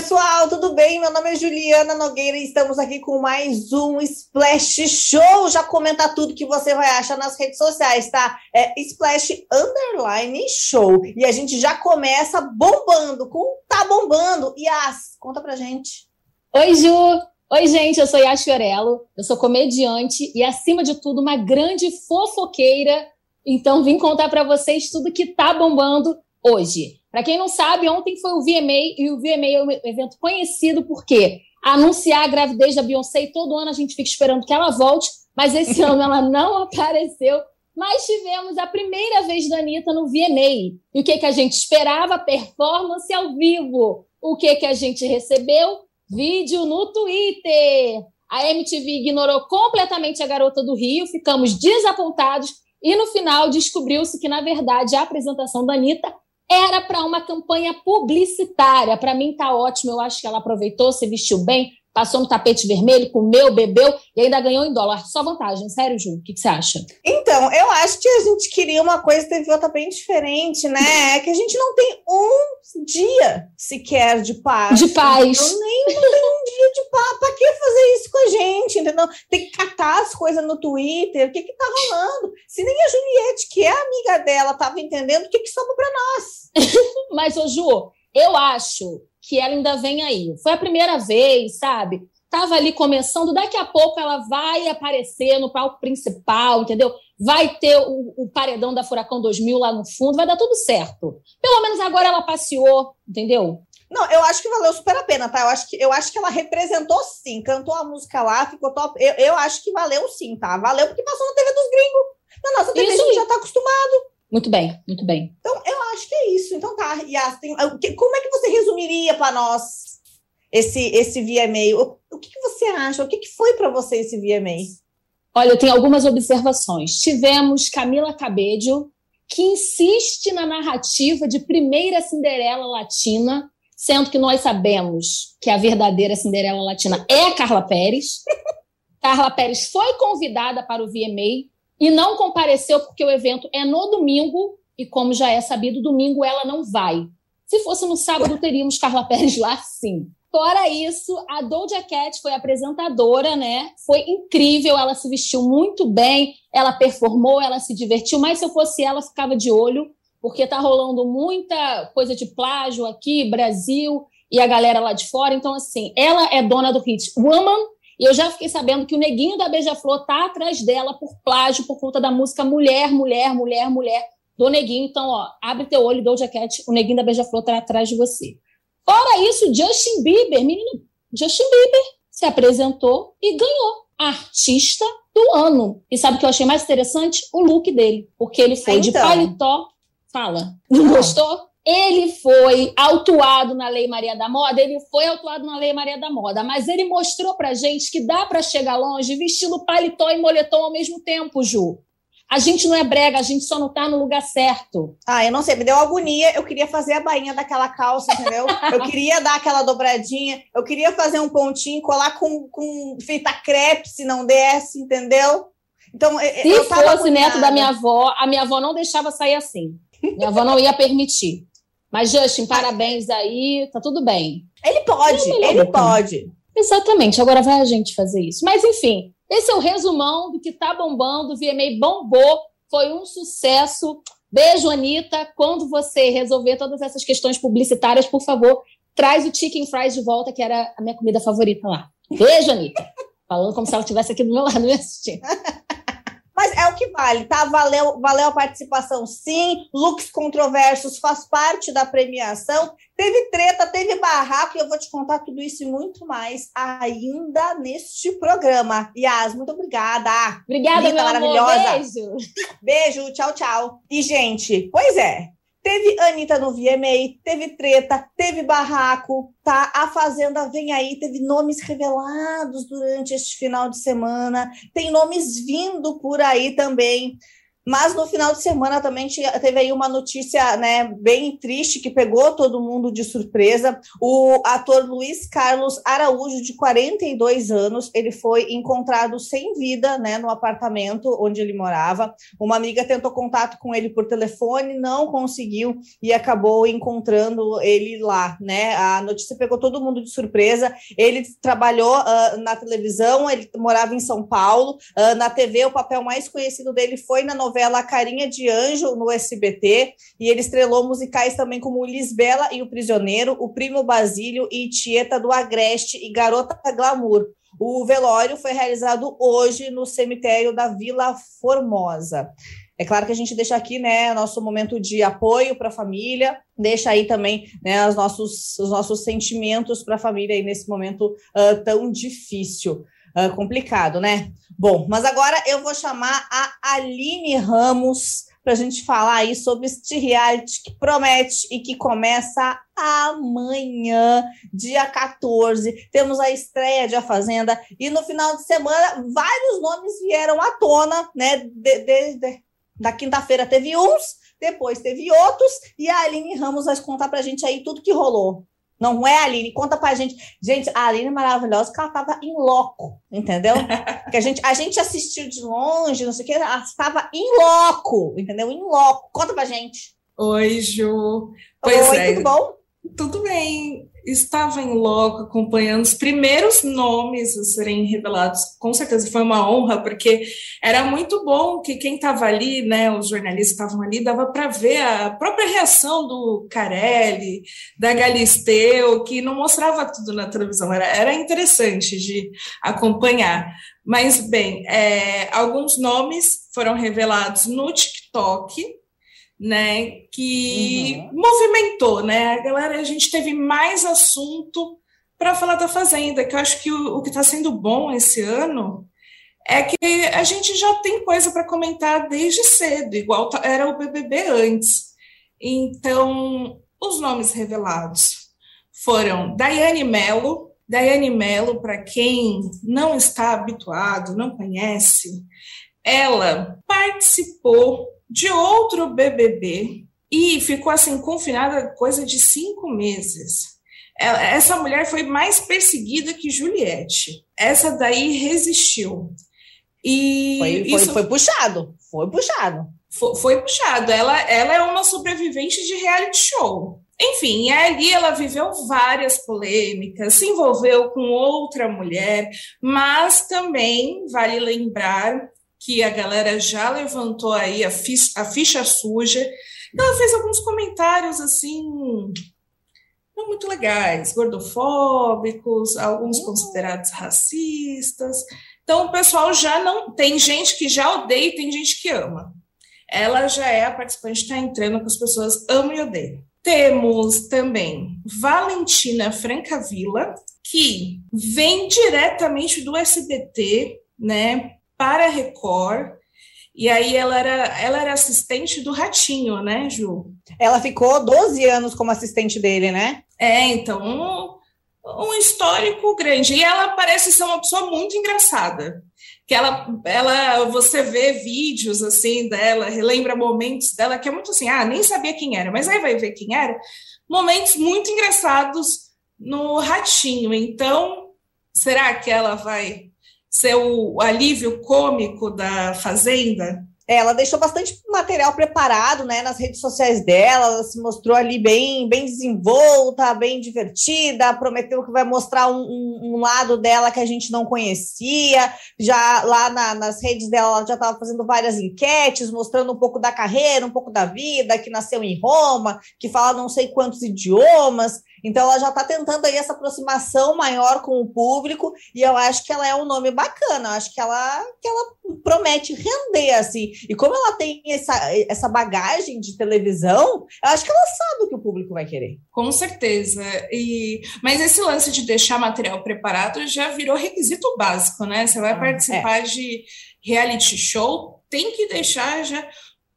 pessoal, tudo bem? Meu nome é Juliana Nogueira e estamos aqui com mais um Splash Show. Já comenta tudo que você vai achar nas redes sociais, tá? É Splash Underline Show. E a gente já começa bombando com Tá Bombando. Yas, conta pra gente. Oi, Ju! Oi, gente, eu sou Yas Fiorello, eu sou comediante e, acima de tudo, uma grande fofoqueira. Então, vim contar para vocês tudo que tá bombando hoje. Para quem não sabe, ontem foi o VMA e o VMA é um evento conhecido por quê? Anunciar a gravidez da Beyoncé e todo ano a gente fica esperando que ela volte, mas esse ano ela não apareceu. Mas tivemos a primeira vez da Anitta no VMA. E o que, que a gente esperava? Performance ao vivo. O que, que a gente recebeu? Vídeo no Twitter. A MTV ignorou completamente a garota do Rio, ficamos desapontados e no final descobriu-se que, na verdade, a apresentação da Anitta era para uma campanha publicitária. Para mim tá ótimo, eu acho que ela aproveitou, se vestiu bem, passou no tapete vermelho, comeu, bebeu e ainda ganhou em dólar. Só vantagem, sério, Ju? O que, que, você acha? Então, eu acho que a gente queria uma coisa teve outra bem diferente, né? É que a gente não tem um dia sequer de paz. De paz. Nem, não tem um de paz. Pra que fazer isso com a gente, entendeu? Tem que catar as coisas no Twitter. O que que tá rolando? Se nem a Juliette, que é amiga dela, tava entendendo, o que que sobra nós? Mas, ô Ju, eu acho que ela ainda vem aí. Foi a primeira vez, sabe? Tava ali começando, daqui a pouco ela vai aparecer no palco principal, entendeu? Vai ter o, o, paredão da Furacão 2000 lá no fundo, vai dar tudo certo. Pelo menos agora ela passeou, entendeu? Não, eu acho que valeu super a pena, tá? Eu acho que, eu acho que ela representou sim, cantou a música lá, ficou top. Eu, eu acho que valeu sim, tá? Valeu porque passou na TV dos gringos. Na nossa TV Isso. a gente já tá acostumado. Muito bem, muito bem. Então, eu acho que é isso. Então tá, Yas, tem, como é que você resumiria para nós esse, esse VMA? O, o que, que você acha? O que, que foi para você esse VMA? Olha, eu tenho algumas observações. Tivemos Camila Cabello, que insiste na narrativa de primeira Cinderela Latina, sendo que nós sabemos que a verdadeira Cinderela Latina é a Carla Pérez. Carla Pérez foi convidada para o VMA e não compareceu porque o evento é no domingo e como já é sabido, domingo ela não vai. Se fosse no sábado, teríamos Carla Pérez lá, sim. Fora isso, a Doja Cat foi apresentadora, né? Foi incrível, ela se vestiu muito bem, ela performou, ela se divertiu, mas se eu fosse ela, ficava de olho, porque tá rolando muita coisa de plágio aqui, Brasil, e a galera lá de fora. Então, assim, ela é dona do hit Woman, e eu já fiquei sabendo que o neguinho da Beija-Flor tá atrás dela por plágio, por conta da música Mulher, Mulher, Mulher, Mulher, do neguinho. Então, ó, abre teu olho, Doja Cat, o neguinho da Beija-Flor tá atrás de você. Fora isso, Justin Bieber, menino, Justin Bieber se apresentou e ganhou artista do ano. E sabe o que eu achei mais interessante? O look dele, porque ele foi então. de paletó. Fala, não gostou? Ele foi autuado na Lei Maria da Moda, ele foi autuado na Lei Maria da Moda, mas ele mostrou pra gente que dá para chegar longe vestindo paletó e moletom ao mesmo tempo, Ju. A gente não é brega, a gente só não tá no lugar certo. Ah, eu não sei, me deu agonia. Eu queria fazer a bainha daquela calça, entendeu? eu queria dar aquela dobradinha, eu queria fazer um pontinho, colar com, com fita crepe se não desse, entendeu? Então, se fosse neto da minha avó, a minha avó não deixava sair assim. Minha avó não ia permitir. Mas, Justin, parabéns aí, tá tudo bem. Ele pode, é ele pode. Exatamente, agora vai a gente fazer isso. Mas, enfim, esse é o resumão do que tá bombando. O VMA bombou, foi um sucesso. Beijo, Anitta. Quando você resolver todas essas questões publicitárias, por favor, traz o chicken fries de volta, que era a minha comida favorita lá. Beijo, Anitta. Falando como se ela estivesse aqui do meu lado me assistindo. Mas é o que vale, tá? Valeu, valeu a participação, sim. Looks controversos faz parte da premiação. Teve treta, teve barraco, e eu vou te contar tudo isso e muito mais ainda neste programa. Yas, muito obrigada. Obrigada, Linda, meu maravilhosa. Amor, beijo. Beijo, tchau, tchau. E, gente, pois é, Teve Anitta no VMA, teve treta, teve barraco, tá? A Fazenda vem aí, teve nomes revelados durante este final de semana, tem nomes vindo por aí também. Mas no final de semana também teve aí uma notícia né, bem triste que pegou todo mundo de surpresa. O ator Luiz Carlos Araújo, de 42 anos, ele foi encontrado sem vida né, no apartamento onde ele morava. Uma amiga tentou contato com ele por telefone, não conseguiu e acabou encontrando ele lá. Né? A notícia pegou todo mundo de surpresa. Ele trabalhou uh, na televisão, ele morava em São Paulo. Uh, na TV, o papel mais conhecido dele foi na novela Carinha de Anjo, no SBT, e ele estrelou musicais também como Lisbela e o Prisioneiro, O Primo Basílio e Tieta do Agreste e Garota Glamour. O velório foi realizado hoje no cemitério da Vila Formosa. É claro que a gente deixa aqui, né, nosso momento de apoio para a família, deixa aí também, né, os nossos, os nossos sentimentos para a família aí nesse momento uh, tão difícil, uh, complicado, né? Bom, mas agora eu vou chamar a Aline Ramos para a gente falar aí sobre este reality que promete e que começa amanhã, dia 14. Temos a estreia de A Fazenda e no final de semana vários nomes vieram à tona, né? De, de, de, da quinta-feira teve uns, depois teve outros, e a Aline Ramos vai contar pra gente aí tudo que rolou. Não é Aline, conta pra gente. Gente, a Aline é maravilhosa, porque ela tava em loco, entendeu? que a gente, a gente assistiu de longe, não sei o que, ela estava em loco, entendeu? Em loco. Conta pra gente. Oi, Ju. Pois Oi, é. tudo bom? Tudo bem estava em loco acompanhando os primeiros nomes a serem revelados. Com certeza foi uma honra, porque era muito bom que quem estava ali, né, os jornalistas estavam ali, dava para ver a própria reação do Carelli, da Galisteu, que não mostrava tudo na televisão. Era, era interessante de acompanhar. Mas, bem, é, alguns nomes foram revelados no TikTok, né, que uhum. movimentou, né? A galera, a gente teve mais assunto para falar da Fazenda, que eu acho que o, o que está sendo bom esse ano é que a gente já tem coisa para comentar desde cedo, igual era o BBB antes. Então, os nomes revelados foram Daiane Mello. Daiane Mello, para quem não está habituado, não conhece, ela participou de outro BBB e ficou assim confinada coisa de cinco meses. Essa mulher foi mais perseguida que Juliette. Essa daí resistiu. E foi, foi, isso... foi puxado, foi puxado. Foi, foi, puxado. Ela, ela é uma sobrevivente de reality show. Enfim, ali ela viveu várias polêmicas, se envolveu com outra mulher, mas também vale lembrar que a galera já levantou aí a ficha, a ficha suja. Ela fez alguns comentários assim não muito legais, gordofóbicos, alguns uhum. considerados racistas. Então o pessoal já não tem gente que já odeia e tem gente que ama. Ela já é a participante está entrando com as pessoas amam e odeiam. Temos também Valentina Francavilla, que vem diretamente do SBT, né? Para a Record. E aí ela era, ela era assistente do Ratinho, né, Ju? Ela ficou 12 anos como assistente dele, né? É, então, um, um histórico grande. E ela parece ser uma pessoa muito engraçada. Que ela, ela, você vê vídeos assim dela, relembra momentos dela que é muito assim, ah, nem sabia quem era, mas aí vai ver quem era. Momentos muito engraçados no Ratinho. Então, será que ela vai ser o alívio cômico da Fazenda? Ela deixou bastante material preparado, né, nas redes sociais dela, ela se mostrou ali bem, bem desenvolta, bem divertida, prometeu que vai mostrar um, um, um lado dela que a gente não conhecia, já lá na, nas redes dela, ela já estava fazendo várias enquetes, mostrando um pouco da carreira, um pouco da vida, que nasceu em Roma, que fala não sei quantos idiomas, então ela já está tentando aí essa aproximação maior com o público e eu acho que ela é um nome bacana, eu acho que ela, que ela promete render assim. E como ela tem essa, essa bagagem de televisão, eu acho que ela sabe o que o público vai querer. Com certeza. E mas esse lance de deixar material preparado já virou requisito básico, né? Você vai ah, participar é. de reality show, tem que deixar já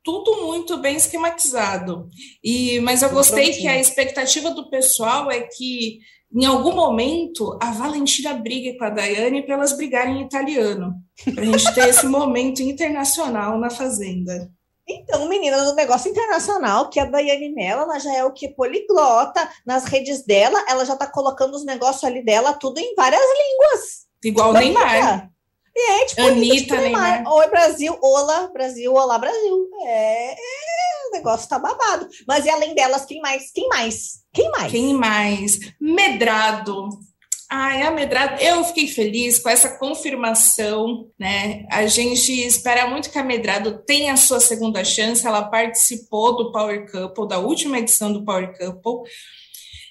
tudo muito bem esquematizado. E, mas eu gostei que a expectativa do pessoal é que em algum momento a Valentina brigue com a Daiane para elas brigarem em italiano, para a gente ter esse momento internacional na Fazenda. Então, menina, do negócio internacional, que a Daiane Mello, ela já é o que? Poliglota. Nas redes dela, ela já tá colocando os negócios ali dela, tudo em várias línguas. Igual o Neymar. É, tipo, Anitta, tipo Neymar. Neymar. Oi, Brasil, olá, Brasil, olá, Brasil. É, é, o negócio tá babado. Mas e além delas, quem mais? Quem mais? Quem mais? Quem mais? Medrado. Ai, a Medrado, eu fiquei feliz com essa confirmação, né? A gente espera muito que a Medrado tenha a sua segunda chance. Ela participou do Power Couple, da última edição do Power Couple.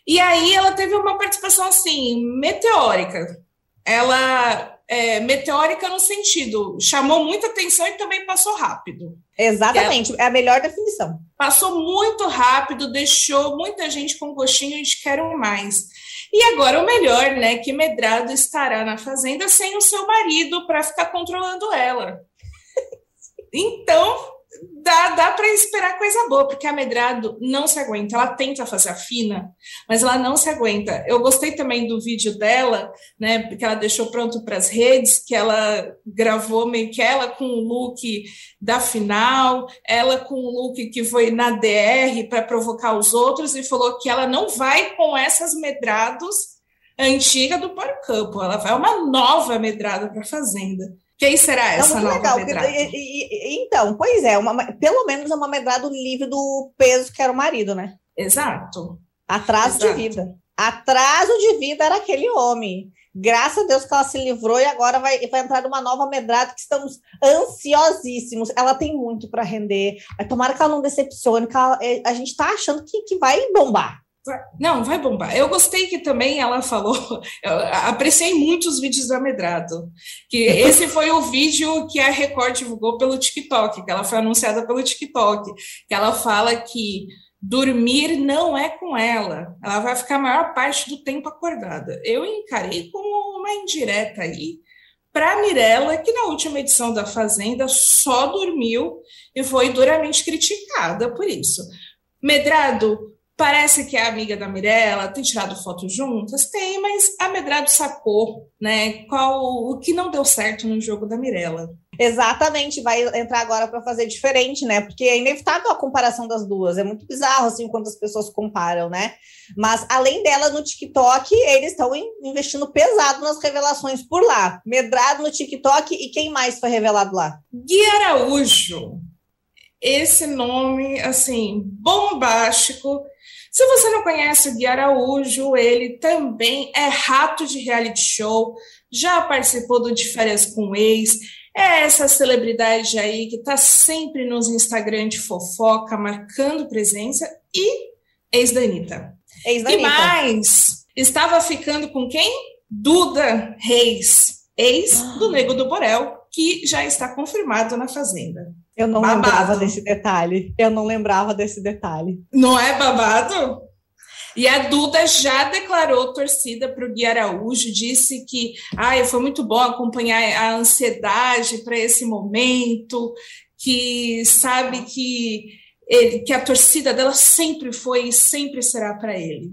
E aí ela teve uma participação assim, meteórica. Ela é, meteórica no sentido, chamou muita atenção e também passou rápido. Exatamente, é, é a melhor definição. Passou muito rápido, deixou muita gente com gostinho de quero mais. E agora o melhor, né? Que Medrado estará na fazenda sem o seu marido para ficar controlando ela. Então, dá, dá para esperar coisa boa, porque a Medrado não se aguenta. Ela tenta fazer a fina, mas ela não se aguenta. Eu gostei também do vídeo dela, né? Porque ela deixou pronto para as redes, que ela gravou meio que ela com o look da final, ela com o look que foi na DR para provocar os outros, e falou que ela não vai com essas medrados antiga do Power Campo, ela vai uma nova medrada para a Fazenda. Quem será essa nova legal, medrado? E, e, então, pois é, uma, pelo menos é uma medrado livre do peso que era o marido, né? Exato. Atraso Exato. de vida. Atraso de vida era aquele homem. Graças a Deus que ela se livrou e agora vai, vai entrar numa nova medrado que estamos ansiosíssimos. Ela tem muito para render. Tomara que ela não decepcione, que ela, é, a gente está achando que, que vai bombar. Não, vai bombar. Eu gostei que também ela falou, apreciei muito os vídeos do Amedrado, que esse foi o vídeo que a Record divulgou pelo TikTok, que ela foi anunciada pelo TikTok, que ela fala que dormir não é com ela, ela vai ficar a maior parte do tempo acordada. Eu encarei como uma indireta aí para Mirella, que na última edição da Fazenda só dormiu e foi duramente criticada por isso. Medrado, Parece que é amiga da Mirella, tem tirado fotos juntas? Tem, mas a Medrado sacou, né? Qual o que não deu certo no jogo da Mirella. Exatamente, vai entrar agora para fazer diferente, né? Porque é inevitável a comparação das duas. É muito bizarro assim quando as pessoas comparam, né? Mas além dela no TikTok, eles estão investindo pesado nas revelações por lá. Medrado no TikTok e quem mais foi revelado lá? Gui Araújo. Esse nome assim bombástico se você não conhece o Gui Araújo, ele também é rato de reality show, já participou do De Férias com Ex, é essa celebridade aí que está sempre nos Instagram de fofoca, marcando presença, e ex da Anitta. Ex da e mais, estava ficando com quem? Duda Reis, ex do Nego do Borel, que já está confirmado na Fazenda. Eu não babado. lembrava desse detalhe. Eu não lembrava desse detalhe. Não é babado? E a Duda já declarou torcida para o Gui Araújo, disse que ah, foi muito bom acompanhar a ansiedade para esse momento, que sabe que, ele, que a torcida dela sempre foi e sempre será para ele.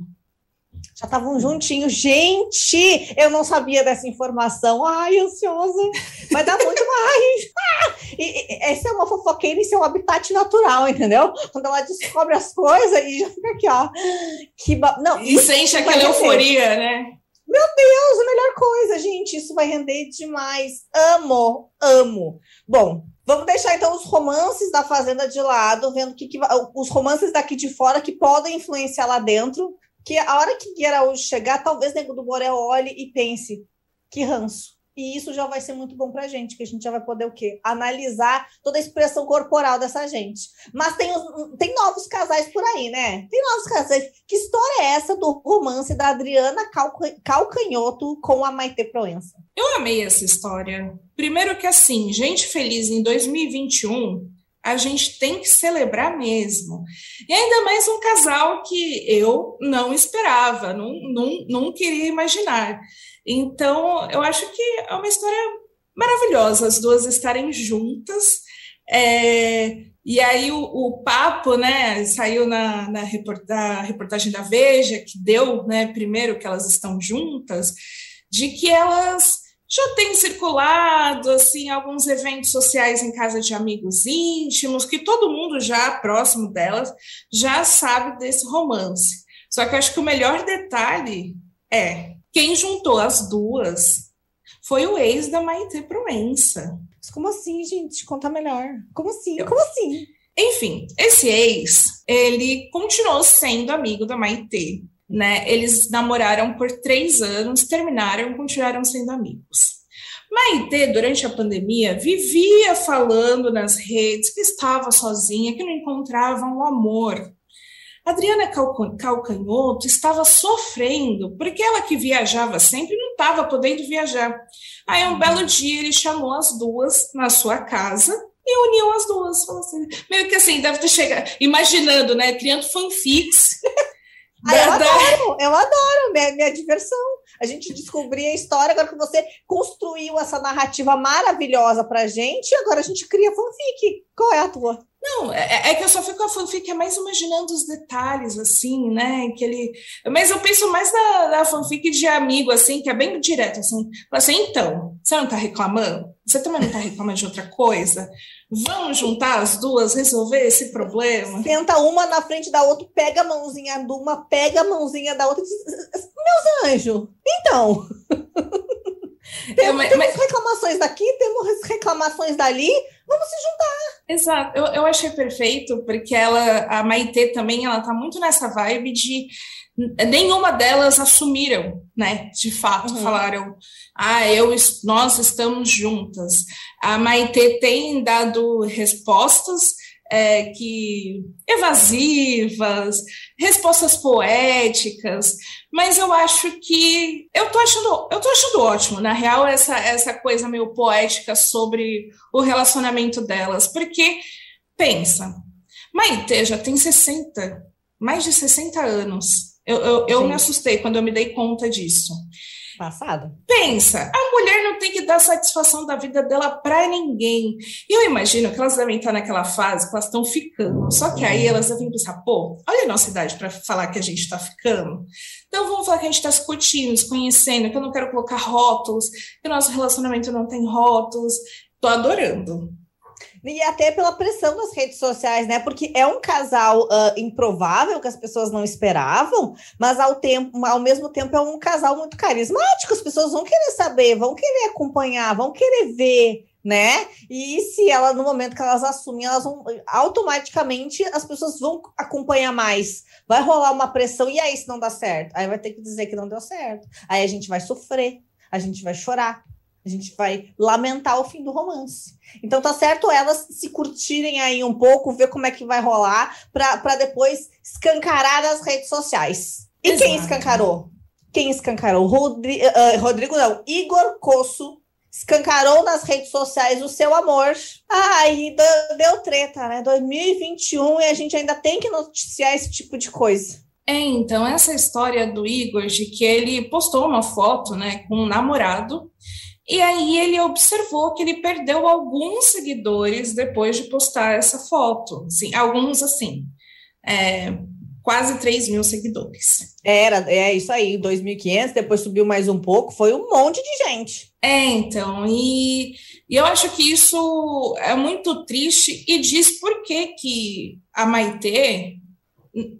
Já estavam juntinhos. Gente, eu não sabia dessa informação. Ai, ansiosa. Vai dar muito mais. Ah, e, e, essa é uma fofoqueira em seu habitat natural, entendeu? Quando ela descobre as coisas e já fica aqui, ó. Que ba... não, e sente aquela euforia, né? Meu Deus, a melhor coisa, gente. Isso vai render demais. Amo, amo. Bom, Vamos deixar então os romances da Fazenda de lado, vendo que, que, os romances daqui de fora que podem influenciar lá dentro que a hora que Gui chegar, talvez Nego do Borel olhe e pense, que ranço. E isso já vai ser muito bom para a gente, que a gente já vai poder o quê? Analisar toda a expressão corporal dessa gente. Mas tem, tem novos casais por aí, né? Tem novos casais. Que história é essa do romance da Adriana Calcanhoto com a Maite Proença? Eu amei essa história. Primeiro que assim, gente feliz em 2021 a gente tem que celebrar mesmo. E ainda mais um casal que eu não esperava, não, não, não queria imaginar. Então, eu acho que é uma história maravilhosa, as duas estarem juntas. É, e aí o, o, papo, né, saiu na, na reportagem da Veja, que deu, né, primeiro que elas estão juntas, de que elas já tem circulado assim alguns eventos sociais em casa de amigos íntimos que todo mundo já próximo delas já sabe desse romance. Só que eu acho que o melhor detalhe é quem juntou as duas foi o ex da Maite Proença. Como assim, gente? Conta melhor. Como assim? Como assim? Enfim, esse ex, ele continuou sendo amigo da Maite, né? Eles namoraram por três anos, terminaram, continuaram sendo amigos. Maite, durante a pandemia, vivia falando nas redes que estava sozinha, que não encontrava um amor. Adriana Calcanhoto estava sofrendo, porque ela que viajava sempre não estava podendo viajar. Aí, um belo dia, ele chamou as duas na sua casa e uniu as duas. Assim, meio que assim, deve ter chegado, imaginando, né? Criando fanfics. Eu adoro, eu adoro, minha, minha diversão. A gente descobrir a história, agora que você construiu essa narrativa maravilhosa pra gente, agora a gente cria fanfic. Qual é a tua? Não, é, é, que eu só fico a fanfic é mais imaginando os detalhes, assim, né? Que ele... Mas eu penso mais na, na fanfic de amigo, assim, que é bem direto, assim. assim, então, você não tá reclamando? Você também não tá reclamando de outra coisa? Vamos juntar as duas, resolver esse problema? Senta uma na frente da outra, pega a mãozinha de uma, pega a mãozinha da outra e diz, meus anjos, então... Tem, mas, temos reclamações daqui, temos reclamações dali, vamos se juntar. Exato, eu, eu achei perfeito, porque ela, a Maitê também, ela tá muito nessa vibe de nenhuma delas assumiram, né? De fato, uhum. falaram, ah, eu, nós estamos juntas. A Maitê tem dado respostas é, que evasivas, respostas poéticas, mas eu acho que eu tô achando, eu tô achando ótimo, na real, essa, essa coisa meio poética sobre o relacionamento delas, porque pensa, Maite já tem 60, mais de 60 anos. Eu, eu, eu me assustei quando eu me dei conta disso. Passada. Pensa, a mulher não tem que dar satisfação da vida dela para ninguém. E eu imagino que elas devem estar naquela fase que elas estão ficando. Só que aí elas devem pensar, pô, olha a nossa idade para falar que a gente está ficando. Então vamos falar que a gente está se curtindo, se conhecendo, que eu não quero colocar rótulos, que o nosso relacionamento não tem rótulos. Tô adorando. E até pela pressão das redes sociais, né? Porque é um casal uh, improvável que as pessoas não esperavam, mas ao, tempo, ao mesmo tempo é um casal muito carismático. As pessoas vão querer saber, vão querer acompanhar, vão querer ver, né? E se ela, no momento que elas assumem, elas vão automaticamente as pessoas vão acompanhar mais. Vai rolar uma pressão, e aí se não dá certo? Aí vai ter que dizer que não deu certo. Aí a gente vai sofrer, a gente vai chorar, a gente vai lamentar o fim do romance. Então tá certo elas se curtirem aí um pouco, ver como é que vai rolar, para depois escancarar nas redes sociais. E Exato. quem escancarou? Quem escancarou? Rodri uh, Rodrigo não, Igor Cosso escancarou nas redes sociais o seu amor. Ai, deu, deu treta, né? 2021 e a gente ainda tem que noticiar esse tipo de coisa. É, então, essa história do Igor, de que ele postou uma foto, né, com um namorado, e aí ele observou que ele perdeu alguns seguidores depois de postar essa foto. Assim, alguns assim. É, quase 3 mil seguidores. Era, é isso aí, 2.500, depois subiu mais um pouco, foi um monte de gente. É, então, e, e eu acho que isso é muito triste e diz por que, que a Maitê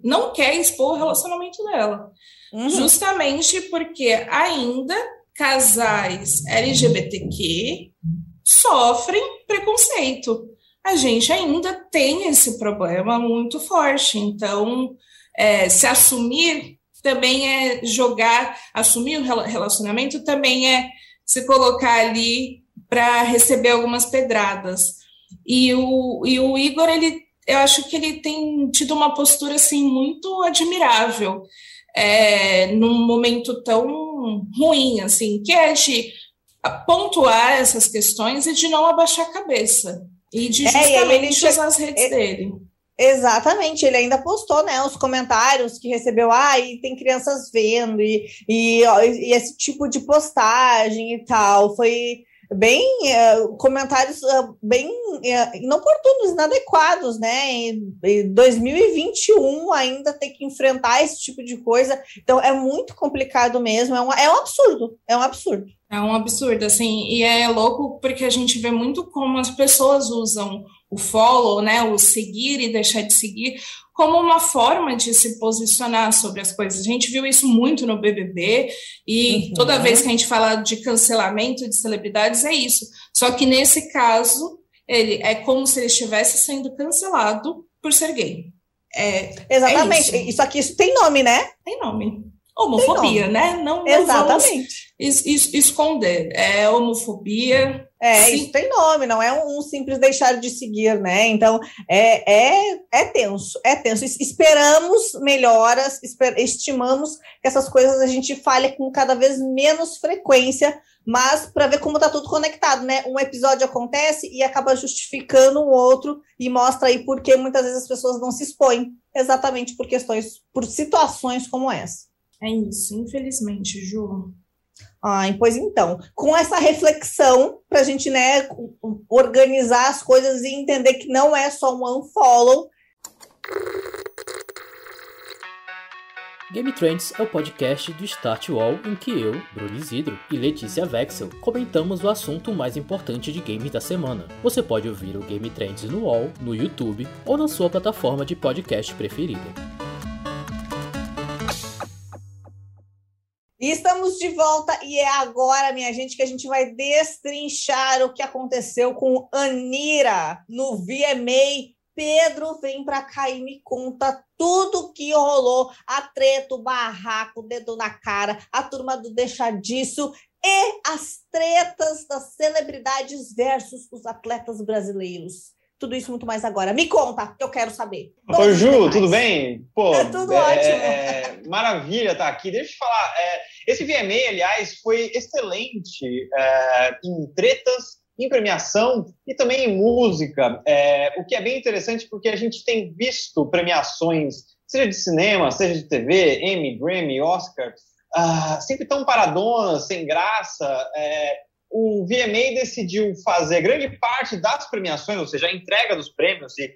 não quer expor o relacionamento dela. Uhum. Justamente porque ainda casais LGBTQ sofrem preconceito. A gente ainda tem esse problema muito forte. Então, é, se assumir também é jogar, assumir o relacionamento também é se colocar ali para receber algumas pedradas. E o, e o Igor, ele, eu acho que ele tem tido uma postura assim muito admirável é, num momento tão ruim, assim, que é de pontuar essas questões e de não abaixar a cabeça. E de justamente é, usar as redes é, dele. Exatamente, ele ainda postou, né, os comentários que recebeu, ah, e tem crianças vendo, e, e, e esse tipo de postagem e tal, foi bem uh, comentários uh, bem uh, inoportunos, inadequados, né? Em, em 2021 ainda ter que enfrentar esse tipo de coisa, então é muito complicado mesmo, é um, é um absurdo, é um absurdo. É um absurdo, assim, e é louco porque a gente vê muito como as pessoas usam o follow, né, o seguir e deixar de seguir, como uma forma de se posicionar sobre as coisas. A gente viu isso muito no BBB e uhum. toda vez que a gente fala de cancelamento de celebridades é isso. Só que nesse caso, ele é como se ele estivesse sendo cancelado por ser gay. É, Exatamente. É isso. isso aqui isso tem nome, né? Tem nome. Homofobia, né? Não, não Exatamente. Es, es, esconder. É homofobia. É, Sim. isso tem nome, não é um, um, simples deixar de seguir, né? Então, é, é, é tenso, é tenso. Esperamos melhoras, esper, estimamos que essas coisas a gente fale com cada vez menos frequência, mas para ver como está tudo conectado, né? Um episódio acontece e acaba justificando o outro e mostra aí por que muitas vezes as pessoas não se expõem, exatamente por questões, por situações como essa. É isso, infelizmente, Ju. Ai, pois então, com essa reflexão, para a gente né, organizar as coisas e entender que não é só um unfollow. Game Trends é o podcast do Start Wall em que eu, Bruno Isidro e Letícia Vexel comentamos o assunto mais importante de games da semana. Você pode ouvir o Game Trends no Wall, no YouTube ou na sua plataforma de podcast preferida. E estamos de volta e é agora, minha gente, que a gente vai destrinchar o que aconteceu com Anira no VMA. Pedro, vem para cá e me conta tudo que rolou, a treta, o barraco, o dedo na cara, a turma do deixa disso e as tretas das celebridades versus os atletas brasileiros. Tudo isso muito mais agora. Me conta, que eu quero saber. Oi, Ju, tudo bem? Pô, é tudo é, ótimo. Maravilha estar tá aqui. Deixa eu te falar. É, esse VMA, aliás, foi excelente é, em tretas, em premiação e também em música. É, o que é bem interessante porque a gente tem visto premiações, seja de cinema, seja de TV, Emmy, Grammy, Oscar, uh, sempre tão paradonas, sem graça. É, o VMA decidiu fazer grande parte das premiações, ou seja, a entrega dos prêmios e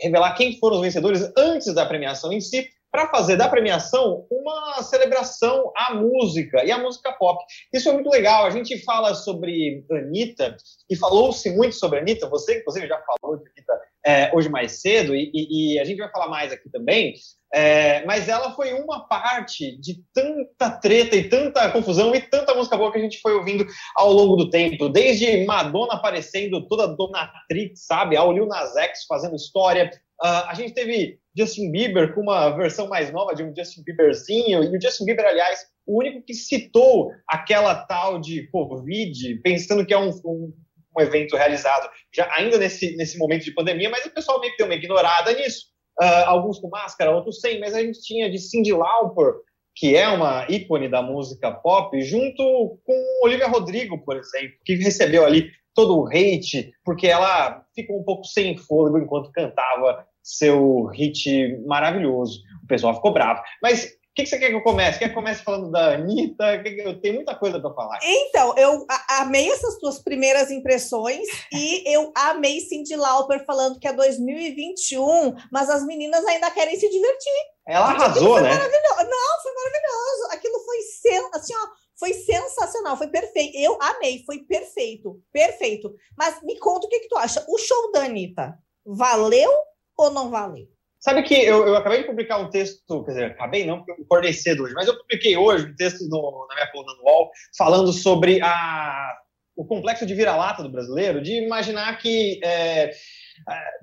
revelar quem foram os vencedores antes da premiação em si, para fazer da premiação uma celebração à música e à música pop. Isso é muito legal. A gente fala sobre Anitta, e falou-se muito sobre Anitta, você, inclusive, já falou de Anitta é, hoje mais cedo, e, e, e, a gente vai falar mais aqui também. É, mas ela foi uma parte de tanta treta e tanta confusão e tanta música boa que a gente foi ouvindo ao longo do tempo. Desde Madonna aparecendo toda donatrix, sabe? Ao Lil Nas X fazendo história. Uh, a gente teve Justin Bieber com uma versão mais nova de um Justin Bieberzinho. E o Justin Bieber, aliás, o único que citou aquela tal de Covid, pensando que é um, um um evento realizado já ainda nesse, nesse momento de pandemia, mas o pessoal meio que deu uma ignorada nisso. Uh, alguns com máscara, outros sem, mas a gente tinha de Cyndi Lauper, que é uma ícone da música pop, junto com Olivia Rodrigo, por exemplo, que recebeu ali todo o hate, porque ela ficou um pouco sem fôlego enquanto cantava seu hit maravilhoso. O pessoal ficou bravo. Mas que, que você quer que eu comece? Quer que eu comece falando da Anitta? Eu tenho muita coisa para falar. Então, eu amei essas tuas primeiras impressões e eu amei Cindy Lauper falando que é 2021, mas as meninas ainda querem se divertir. Ela arrasou, né? Maravilhoso. Não, foi maravilhoso. Aquilo foi sen... assim, ó, foi sensacional, foi perfeito. Eu amei, foi perfeito, perfeito. Mas me conta o que, que tu acha. O show da Anitta valeu ou não valeu? Sabe que eu, eu acabei de publicar um texto, quer dizer, acabei não, porque eu acordei cedo hoje, mas eu publiquei hoje um texto no, na minha coluna UOL falando sobre a, o complexo de vira-lata do brasileiro, de imaginar que é, é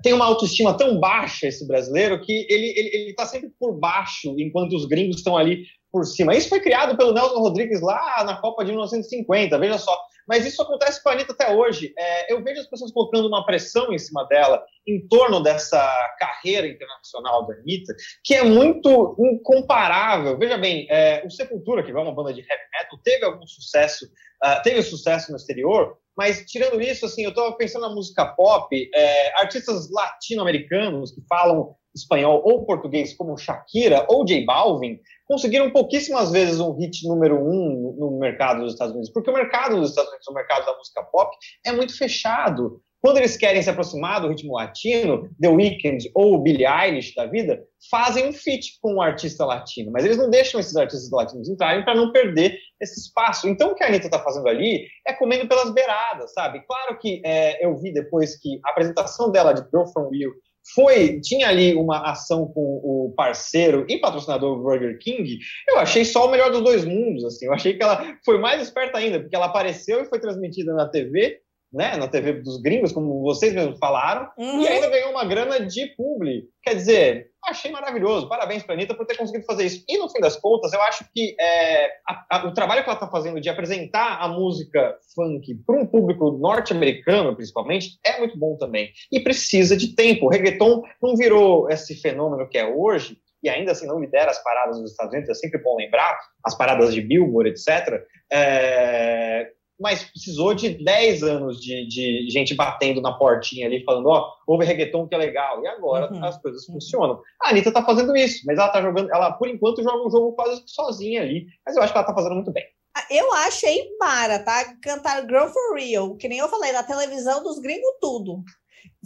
tem uma autoestima tão baixa esse brasileiro que ele está sempre por baixo, enquanto os gringos estão ali por cima. Isso foi criado pelo Nelson Rodrigues lá na Copa de 1950, veja só. Mas isso acontece com a Anitta até hoje. É, eu vejo as pessoas colocando uma pressão em cima dela em torno dessa carreira internacional da Anitta, que é muito incomparável. Veja bem, é, o Sepultura, que é uma banda de heavy metal, teve algum sucesso, uh, teve sucesso no exterior, mas tirando isso, assim, eu estou pensando na música pop, é, artistas latino-americanos que falam espanhol ou português, como Shakira ou J Balvin, conseguiram pouquíssimas vezes um hit número um no mercado dos Estados Unidos, porque o mercado dos Estados Unidos, o mercado da música pop, é muito fechado. quando eles querem se aproximar do ritmo latino, The Weeknd ou Billie Eilish da vida, fazem um feat com um artista latino, mas eles não deixam esses artistas latinos entrarem para não perder esse espaço. Então, o que a Anitta está fazendo ali é comendo pelas beiradas, sabe? Claro que é, eu vi depois que a apresentação dela de Girl From Rio foi tinha ali uma ação com o parceiro e patrocinador Burger King, eu achei só o melhor dos dois mundos, assim. Eu achei que ela foi mais esperta ainda, porque ela apareceu e foi transmitida na TV, né, na TV dos gringos, como vocês mesmos falaram, uhum. e ainda ganhou uma grana de publi. Quer dizer, achei maravilhoso. Parabéns para a Anitta por ter conseguido fazer isso. E no fim das contas, eu acho que é, a, a, o trabalho que ela está fazendo de apresentar a música funk para um público norte-americano, principalmente, é muito bom também. E precisa de tempo. O reggaeton não virou esse fenômeno que é hoje, e ainda assim não lidera as paradas dos Estados Unidos, é sempre bom lembrar, as paradas de Billboard, etc. É, mas precisou de 10 anos de, de, gente batendo na portinha ali, falando, ó, oh, houve reggaeton que é legal, e agora uhum. as coisas uhum. funcionam. A Anitta tá fazendo isso, mas ela tá jogando, ela por enquanto joga um jogo quase sozinha ali, mas eu acho que ela tá fazendo muito bem. Ah, eu achei mara, tá? Cantar Girl for Real, que nem eu falei, na televisão dos gringos tudo.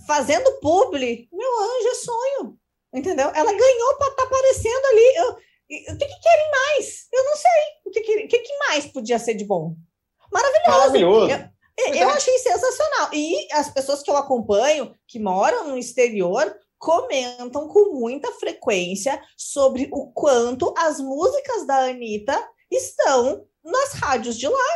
Fazendo publi, meu anjo, é sonho. Entendeu? Ela ganhou para estar tá aparecendo ali. Eu, o que, que querem mais? Eu não sei. O que, que, que mais podia ser de bom? Maravilhoso. Maravilhoso. Eu, eu achei sensacional. E as pessoas que eu acompanho, que moram no exterior, comentam com muita frequência sobre o quanto as músicas da Anitta estão nas rádios de lá.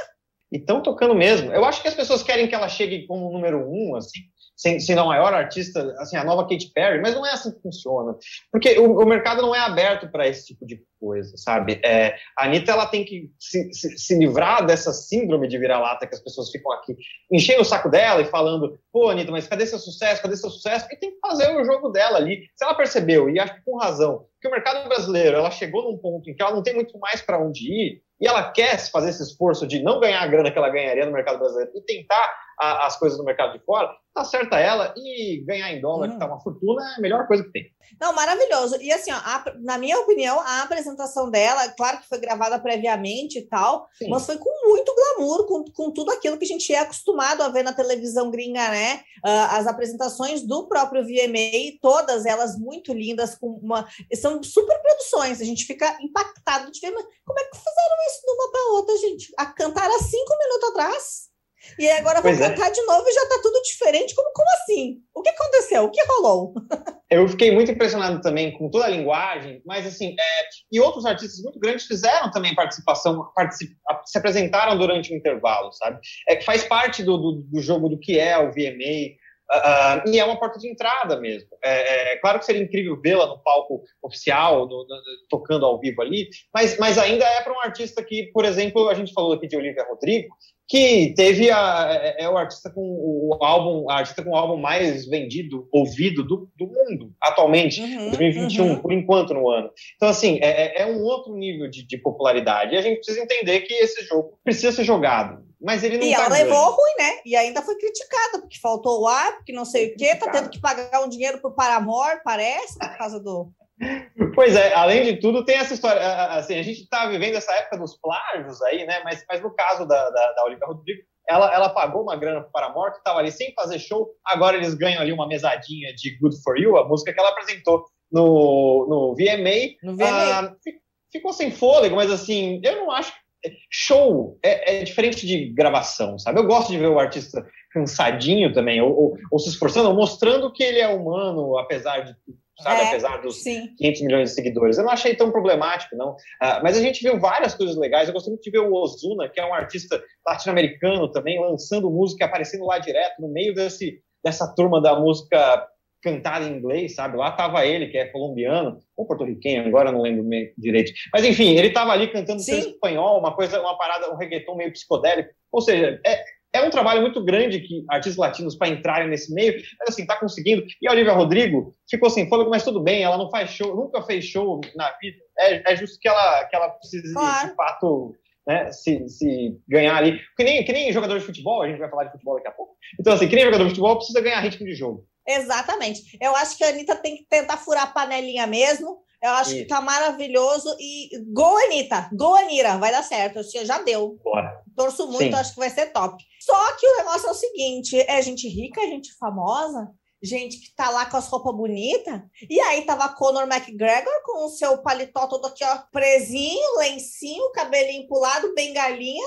E estão tocando mesmo. Eu acho que as pessoas querem que ela chegue como número um, assim, sendo a maior artista, assim, a nova Katy Perry, mas não é assim que funciona. Porque o, o mercado não é aberto para esse tipo de coisa, sabe? É, a Anitta, ela tem que se, se, se livrar dessa síndrome de vira-lata que as pessoas ficam aqui enchendo o saco dela e falando, pô, Anitta, mas cadê seu sucesso? Cadê seu sucesso? E tem que fazer o jogo dela ali. Se ela percebeu, e acho que com razão, que o mercado brasileiro, ela chegou num ponto em que ela não tem muito mais para onde ir, e ela quer fazer esse esforço de não ganhar a grana que ela ganharia no mercado brasileiro e tentar a, as coisas no mercado de fora, tá certa ela e ganhar em dólar, que tá uma fortuna, é a melhor coisa que tem. Não, maravilhoso. E assim, ó, a, na minha opinião, a apresentação dela, claro que foi gravada previamente e tal, Sim. mas foi com muito glamour, com, com tudo aquilo que a gente é acostumado a ver na televisão gringa, né? Uh, as apresentações do próprio VMA, todas elas muito lindas, com uma. São super produções, a gente fica impactado de ver, mas como é que fizeram isso de uma para outra, gente? A cantar há cinco minutos atrás. E agora vou é. cantar de novo e já está tudo diferente. Como, como assim? O que aconteceu? O que rolou? Eu fiquei muito impressionado também com toda a linguagem, mas assim, é, e outros artistas muito grandes fizeram também participação, particip, se apresentaram durante o intervalo, sabe? É que faz parte do, do, do jogo do que é o VMA, Uh, e é uma porta de entrada mesmo. É, é claro que seria incrível vê-la no palco oficial, no, no, tocando ao vivo ali, mas, mas ainda é para um artista que, por exemplo, a gente falou aqui de Olivia Rodrigo, que teve a, é, é, o artista com o álbum, a artista com o álbum mais vendido, ouvido do, do mundo atualmente, uhum, 2021, uhum. por enquanto no ano. Então, assim, é, é, é um outro nível de, de, popularidade. E a gente precisa entender que esse jogo precisa ser jogado. Mas ele não E tá ela levou ruim, né? E ainda foi criticada, porque faltou o ar, porque não sei o quê, tá tendo que pagar um dinheiro pro Paramor, parece, por causa do. Pois é, além de tudo, tem essa história. Assim, a gente está vivendo essa época dos plágios aí, né? Mas, mas no caso da, da, da Olivia Rodrigo, ela, ela pagou uma grana para o Paramore, que estava ali sem fazer show. Agora eles ganham ali uma mesadinha de Good for You, a música que ela apresentou no, no VMA. No VMA. Ah, ficou sem fôlego, mas assim, eu não acho. Show é, é, diferente de gravação, sabe? Eu gosto de ver o artista cansadinho também, ou, ou, ou se esforçando, ou mostrando que ele é humano, apesar de sabe? É, Apesar dos sim. 500 milhões de seguidores. Eu não achei tão problemático, não. Uh, mas a gente viu várias coisas legais. Eu gostei muito de ver o Ozuna, que é um artista latino-americano também, lançando música, aparecendo lá direto, no meio desse, dessa turma da música cantada em inglês, sabe? Lá estava ele, que é colombiano, ou porto-riquenho, agora não lembro direito. Mas enfim, ele estava ali cantando em espanhol, uma coisa, uma parada, um reggaeton meio psicodélico. Ou seja, é, é um trabalho muito grande que artistas latinos para entrarem nesse meio, mas assim, tá conseguindo. E a Olivia Rodrigo ficou sem fôlego, mas tudo bem, ela não faz show, nunca fez show na vida. É, é justo que ela, que ela precise, claro. de fato, né, se, se ganhar ali. Que nem, que nem jogador de futebol, a gente vai falar de futebol daqui a pouco. Então, assim, que nem jogador de futebol precisa ganhar ritmo de jogo. Exatamente. Eu acho que a Anitta tem que tentar furar a panelinha mesmo, Eu acho Isso. que tá maravilhoso e go, Anitta, go, Anira, vai dar certo, já deu. Bora. Torço muito, Sim. acho que vai ser top. Só que o negócio é o seguinte, é gente rica, é gente famosa, gente que tá lá com as roupas bonitas. E aí tava Conor McGregor com o seu paletó todo aqui, ó, presinho, lencinho, cabelinho pulado, bengalinha.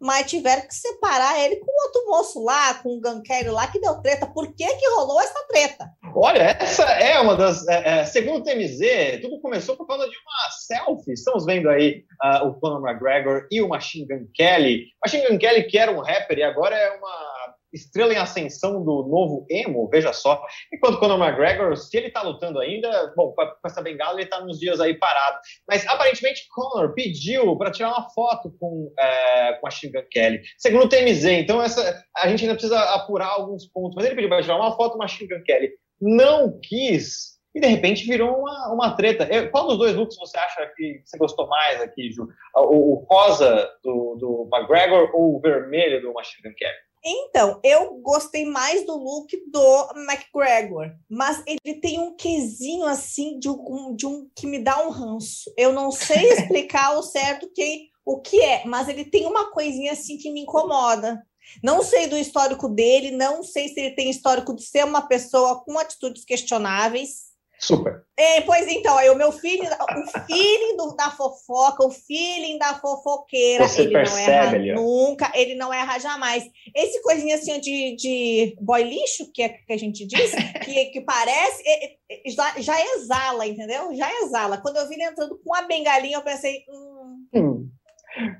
Mas tiveram que separar ele com outro moço lá, com o Ganqueiro lá, que deu treta. Por que que rolou essa treta? Olha, essa é uma das. É, é, segundo o TMZ, tudo começou por causa de uma selfie. Estamos vendo aí uh, o Conor McGregor e o Machine Gun Kelly. Machine Gun Kelly, que era um rapper e agora é uma estrela em ascensão do novo emo, veja só. Enquanto Conor McGregor, se ele tá lutando ainda, bom, com essa bengala ele tá nos dias aí parado. Mas aparentemente Conor pediu para tirar uma foto com, é, com a Shingan Kelly. Segundo o TMZ, então essa, a gente ainda precisa apurar alguns pontos. Mas ele pediu para tirar uma foto com a Shingan Kelly. Não quis e de repente virou uma, uma treta. Qual dos dois looks você acha que você gostou mais aqui, Ju? O, o rosa do, do McGregor ou o vermelho do Machine Gun Kelly? Então, eu gostei mais do look do McGregor, mas ele tem um quesinho assim de um, de um que me dá um ranço. Eu não sei explicar o certo que, o que é, mas ele tem uma coisinha assim que me incomoda. Não sei do histórico dele, não sei se ele tem histórico de ser uma pessoa com atitudes questionáveis. Super. É, pois então, aí o meu feeling, o feeling do, da fofoca, o feeling da fofoqueira, Você ele não erra nunca, ele não erra jamais. Esse coisinha assim de, de boy lixo, que é que a gente diz, que, que parece, já, já exala, entendeu? Já exala. Quando eu vi ele entrando com a bengalinha, eu pensei, hum, hum.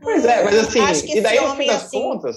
Pois é, mas assim, e daí no fim das assim, contas.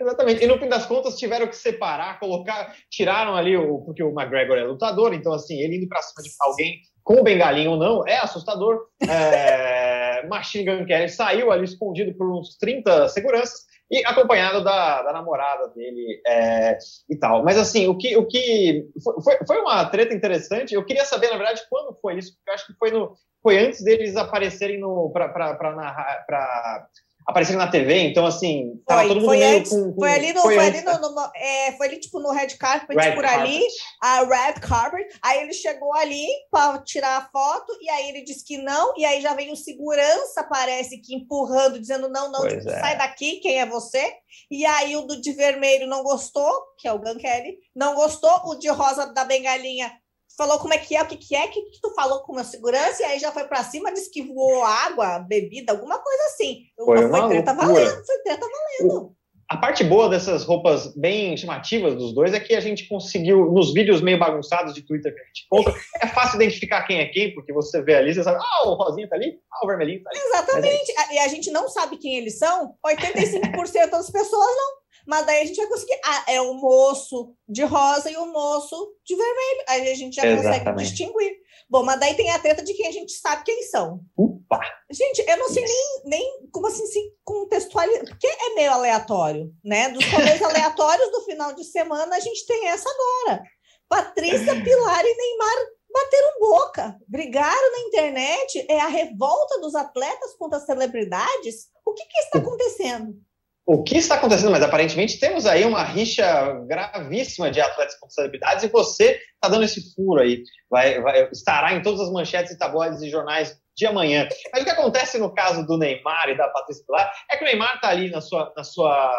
Exatamente. E no fim das contas tiveram que separar, colocar, tiraram ali o porque o McGregor é lutador, então assim ele indo para cima de alguém com o bengalinho ou não é assustador. É, Machine Gun Kelly saiu ali escondido por uns 30 seguranças e acompanhado da, da namorada dele é, e tal. Mas assim, o que, o que foi, foi uma treta interessante. Eu queria saber, na verdade, quando foi isso, porque eu acho que foi no foi antes deles aparecerem para narrar para aparecendo na TV, então assim, tava foi, todo mundo foi meio antes, com, com, Foi ali no, foi, foi ali no, no, é, foi ali tipo no red carpet red por carpet. ali, a red carpet, aí ele chegou ali para tirar a foto e aí ele disse que não, e aí já veio o segurança, parece que empurrando, dizendo não, não, tipo, é. sai daqui, quem é você? E aí o do de vermelho não gostou, que é o Gun Kelly, não gostou, o de rosa da bengalinha falou como é que é, o que, que é, o que, que tu falou com a segurança, e aí já foi para cima, disse que voou água, bebida, alguma coisa assim. Foi, uma foi treta loucura. valendo, foi treta valendo. A parte boa dessas roupas bem chamativas dos dois é que a gente conseguiu, nos vídeos meio bagunçados de Twitter que a gente conta, é fácil identificar quem é quem, porque você vê ali, você sabe, ah, o rosinho tá ali, ah, o vermelhinho tá ali. Exatamente, é e a gente não sabe quem eles são, 85% das pessoas não mas daí a gente vai conseguir. Ah, é o moço de rosa e o moço de vermelho. Aí a gente já Exatamente. consegue distinguir. Bom, mas daí tem a treta de quem a gente sabe quem são. Opa! Gente, eu não sei nem, nem como assim se contextualizar, porque é meio aleatório, né? Dos rolês aleatórios do final de semana, a gente tem essa agora. Patrícia, Pilar e Neymar bateram boca, brigaram na internet, é a revolta dos atletas contra as celebridades. O que, que está acontecendo? O que está acontecendo, mas aparentemente temos aí uma rixa gravíssima de atletas com celebridades e você está dando esse furo aí, vai, vai, estará em todas as manchetes e tabloides e jornais de amanhã. Mas o que acontece no caso do Neymar e da Patrícia Pilar é que o Neymar está ali na sua, na sua,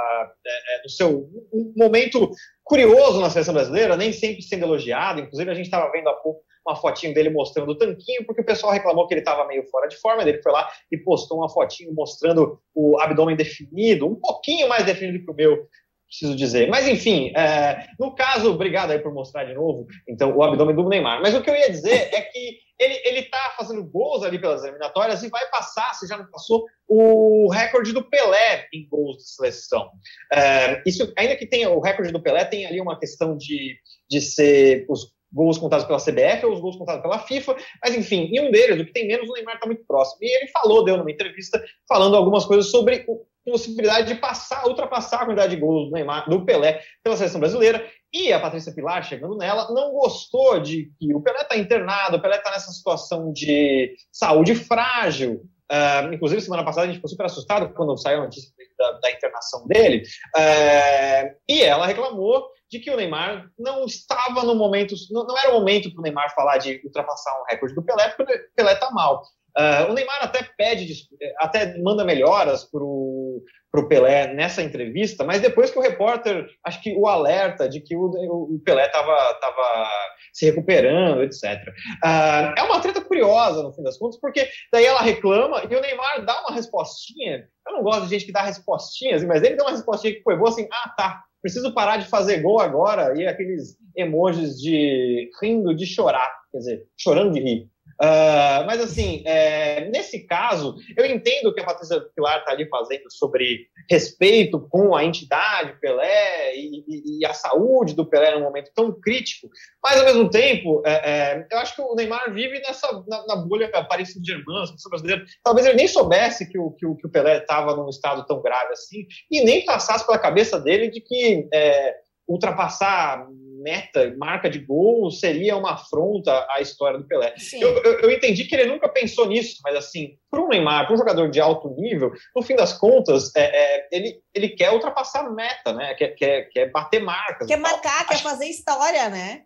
é, é, no seu momento curioso na seleção brasileira, nem sempre sendo elogiado, inclusive a gente estava vendo há pouco uma fotinho dele mostrando o tanquinho, porque o pessoal reclamou que ele estava meio fora de forma, ele foi lá e postou uma fotinho mostrando o abdômen definido, um pouquinho mais definido que o meu, preciso dizer. Mas, enfim, é, no caso, obrigado aí por mostrar de novo, então, o abdômen do Neymar. Mas o que eu ia dizer é que ele, ele tá fazendo gols ali pelas eliminatórias e vai passar, se já não passou, o recorde do Pelé em gols de seleção. É, isso, ainda que tenha o recorde do Pelé, tem ali uma questão de, de ser os gols contados pela CBF ou os gols contados pela FIFA, mas enfim, em um deles, o que tem menos, o Neymar está muito próximo. E ele falou, deu numa entrevista, falando algumas coisas sobre a possibilidade de passar, ultrapassar a quantidade de gols do Neymar, do Pelé, pela seleção brasileira. E a Patrícia Pilar, chegando nela, não gostou de que o Pelé está internado, o Pelé está nessa situação de saúde frágil, Uh, inclusive, semana passada a gente ficou super assustado quando saiu a notícia da, da internação dele. Uh, e ela reclamou de que o Neymar não estava no momento, não, não era o momento para o Neymar falar de ultrapassar um recorde do Pelé, porque o Pelé está mal. Uh, o Neymar até pede, até manda melhoras para o Pelé nessa entrevista, mas depois que o repórter, acho que o alerta de que o, o Pelé estava tava se recuperando, etc. Uh, ah, é uma treta curiosa, no fim das contas, porque daí ela reclama e o Neymar dá uma respostinha. Eu não gosto de gente que dá respostinhas, mas ele dá uma respostinha que foi boa assim: ah, tá, preciso parar de fazer gol agora, e aqueles emojis de rindo de chorar, quer dizer, chorando de rir. Uh, mas, assim, é, nesse caso, eu entendo o que a Patrícia Pilar está ali fazendo sobre respeito com a entidade Pelé e, e, e, a saúde do Pelé num momento tão crítico, mas, ao mesmo tempo, é, é, eu acho que o Neymar vive nessa, na, na bolha Paris Saint-Germain, brasileira. Talvez ele nem soubesse que o, que o, que o Pelé estava num estado tão grave assim, e nem passasse pela cabeça dele de que é, ultrapassar meta, marca de gol, seria uma afronta à história do Pelé. Eu, eu, eu, entendi que ele nunca pensou nisso, mas assim, para um Neymar, para um jogador de alto nível, no fim das contas, é, é, ele, ele quer ultrapassar meta, né? Quer, quer, quer bater marcas. Quer marcar, quer fazer história, né?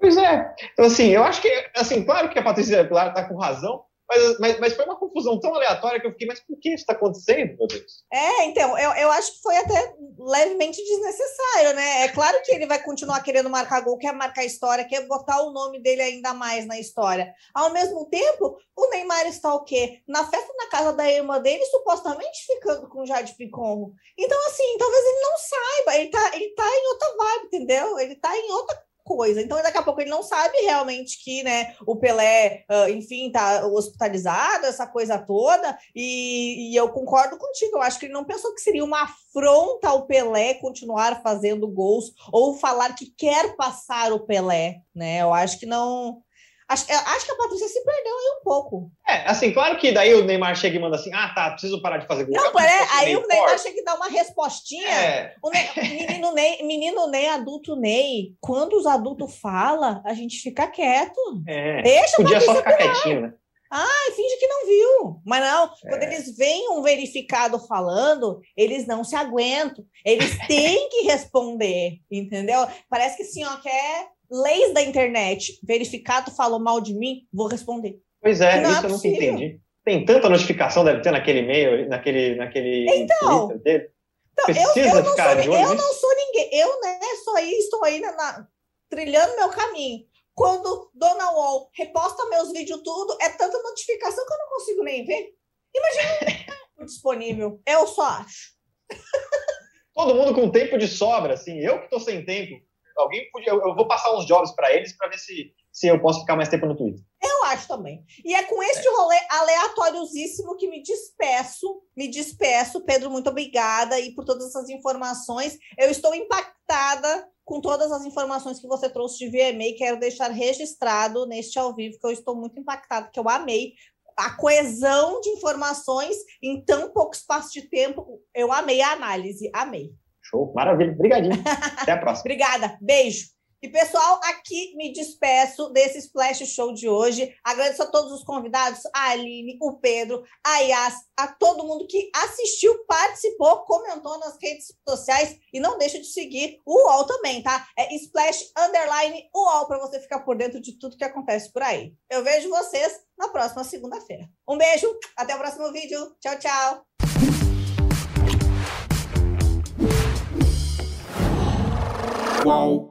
Pois é. Então, assim, eu acho que, assim, claro que a Patrícia Pilar está com razão, mas, mas, mas, foi uma confusão tão aleatória que eu fiquei, mas por que isso está acontecendo, meu Deus? É, então, eu, eu acho que foi até levemente desnecessário, né? É claro que ele vai continuar querendo marcar gol, quer marcar história, quer botar o nome dele ainda mais na história. Ao mesmo tempo, o Neymar está o quê? Na festa na casa da irmã dele, supostamente ficando com Jade Picon. Então, assim, talvez ele não saiba, ele tá, ele tá em outra vibe, entendeu? Ele tá em outra coisa. Então, daqui a pouco ele não sabe realmente que, né, o Pelé, uh, enfim, tá hospitalizado, essa coisa toda. E, e, eu concordo contigo. Eu acho que ele não pensou que seria uma afronta ao Pelé continuar fazendo gols ou falar que quer passar o Pelé, né? Eu acho que não Acho, acho que a Patrícia se perdeu aí um pouco. É, assim, claro que daí o Neymar chega e manda assim: ah, tá, preciso parar de fazer gol. Não, é, aí o Neymar forte. chega e dá uma respostinha. É. O Ney, menino, Ney, menino Ney, adulto Ney, quando os adultos falam, a gente fica quieto. É. Deixa Podia só ficar quietinho, né? Ah, finge que não viu. Mas não, é. quando eles veem um verificado falando, eles não se aguentam. Eles têm que responder, entendeu? Parece que assim, ó, quer leis da internet, verificado falou mal de mim, vou responder. Pois é, isso é eu nunca entendi. Tem tanta notificação, deve ter naquele e-mail, naquele, naquele então, dele. Então, Precisa eu, eu ficar não sou, Eu não sou ninguém, eu né, sou aí, estou aí na, na, trilhando meu caminho. Quando Dona Wall reposta meus vídeos tudo, é tanta notificação que eu não consigo nem ver. Imagina disponível. Eu só acho. Todo mundo com tempo de sobra, assim. Eu que estou sem tempo alguém podia, eu, vou passar uns jobs para eles para ver se, se eu posso ficar mais tempo no Twitter. Eu acho também. E é com este é. rolê aleatóriosíssimo que me despeço. Me despeço. Pedro, muito obrigada e por todas essas informações. Eu estou impactada com todas as informações que você trouxe de VMA. Quero deixar registrado neste ao vivo que eu estou muito impactada, que eu amei a coesão de informações em tão pouco espaço de tempo. Eu amei a análise, amei. Show, maravilha. Obrigadinho. Até a próxima. Obrigada. Beijo. E, pessoal, aqui me despeço desse Splash Show de hoje. Agradeço a todos os convidados, a Aline, o Pedro, a Yas, a todo mundo que assistiu, participou, comentou nas redes sociais e não deixa de seguir o UOL também, tá? É Splash Underline UOL para você ficar por dentro de tudo que acontece por aí. Eu vejo vocês na próxima segunda-feira. Um beijo, até o próximo vídeo. Tchau, tchau. whoa.